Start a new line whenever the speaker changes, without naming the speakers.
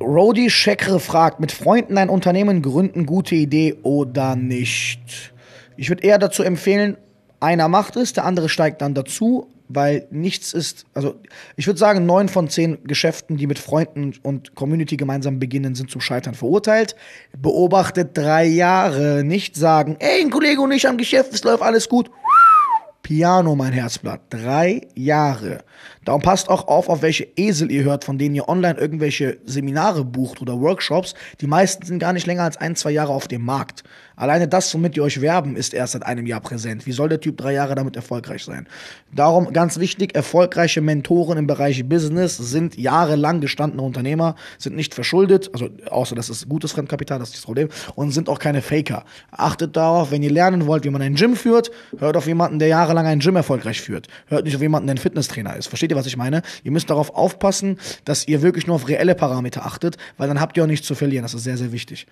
Rody Schekre fragt, mit Freunden ein Unternehmen gründen, gute Idee oder nicht? Ich würde eher dazu empfehlen, einer macht es, der andere steigt dann dazu, weil nichts ist, also ich würde sagen, neun von zehn Geschäften, die mit Freunden und Community gemeinsam beginnen, sind zum Scheitern verurteilt. Beobachtet drei Jahre, nicht sagen, ey, ein Kollege und ich am Geschäft, es läuft alles gut. Piano, mein Herzblatt. Drei Jahre. Darum passt auch auf, auf welche Esel ihr hört, von denen ihr online irgendwelche Seminare bucht oder Workshops. Die meisten sind gar nicht länger als ein, zwei Jahre auf dem Markt. Alleine das, womit die euch werben, ist erst seit einem Jahr präsent. Wie soll der Typ drei Jahre damit erfolgreich sein? Darum ganz wichtig, erfolgreiche Mentoren im Bereich Business sind jahrelang gestandene Unternehmer, sind nicht verschuldet, also außer das ist gutes Fremdkapital, das ist das Problem, und sind auch keine Faker. Achtet darauf, wenn ihr lernen wollt, wie man ein Gym führt, hört auf jemanden, der jahrelang ein Gym erfolgreich führt. Hört nicht auf jemanden, der ein Fitnesstrainer ist. Versteht ihr, was ich meine? Ihr müsst darauf aufpassen, dass ihr wirklich nur auf reelle Parameter achtet, weil dann habt ihr auch nichts zu verlieren. Das ist sehr, sehr wichtig.